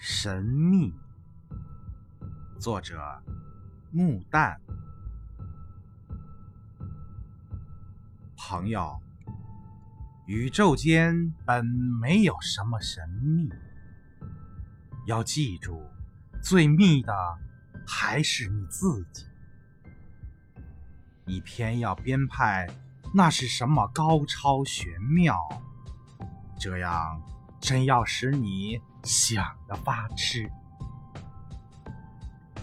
神秘。作者：木蛋。朋友，宇宙间本没有什么神秘，要记住，最密的还是你自己。你偏要编排那是什么高超玄妙，这样真要使你。想得发痴，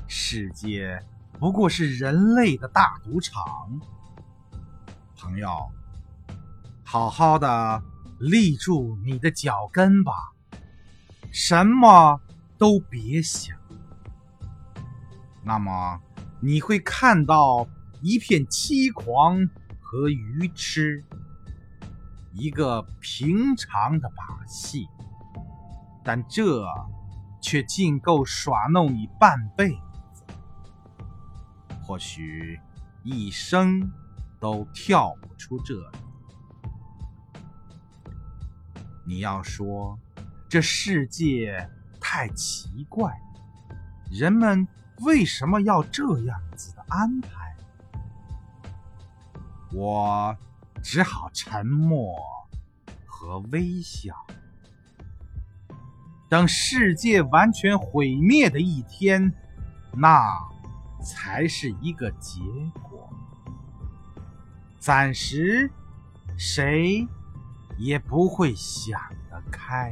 世界不过是人类的大赌场。朋友，好好的立住你的脚跟吧，什么都别想。那么你会看到一片凄狂和愚痴，一个平常的把戏。但这却尽够耍弄你半辈子，或许一生都跳不出这里。你要说这世界太奇怪，人们为什么要这样子的安排？我只好沉默和微笑。等世界完全毁灭的一天，那才是一个结果。暂时，谁也不会想得开。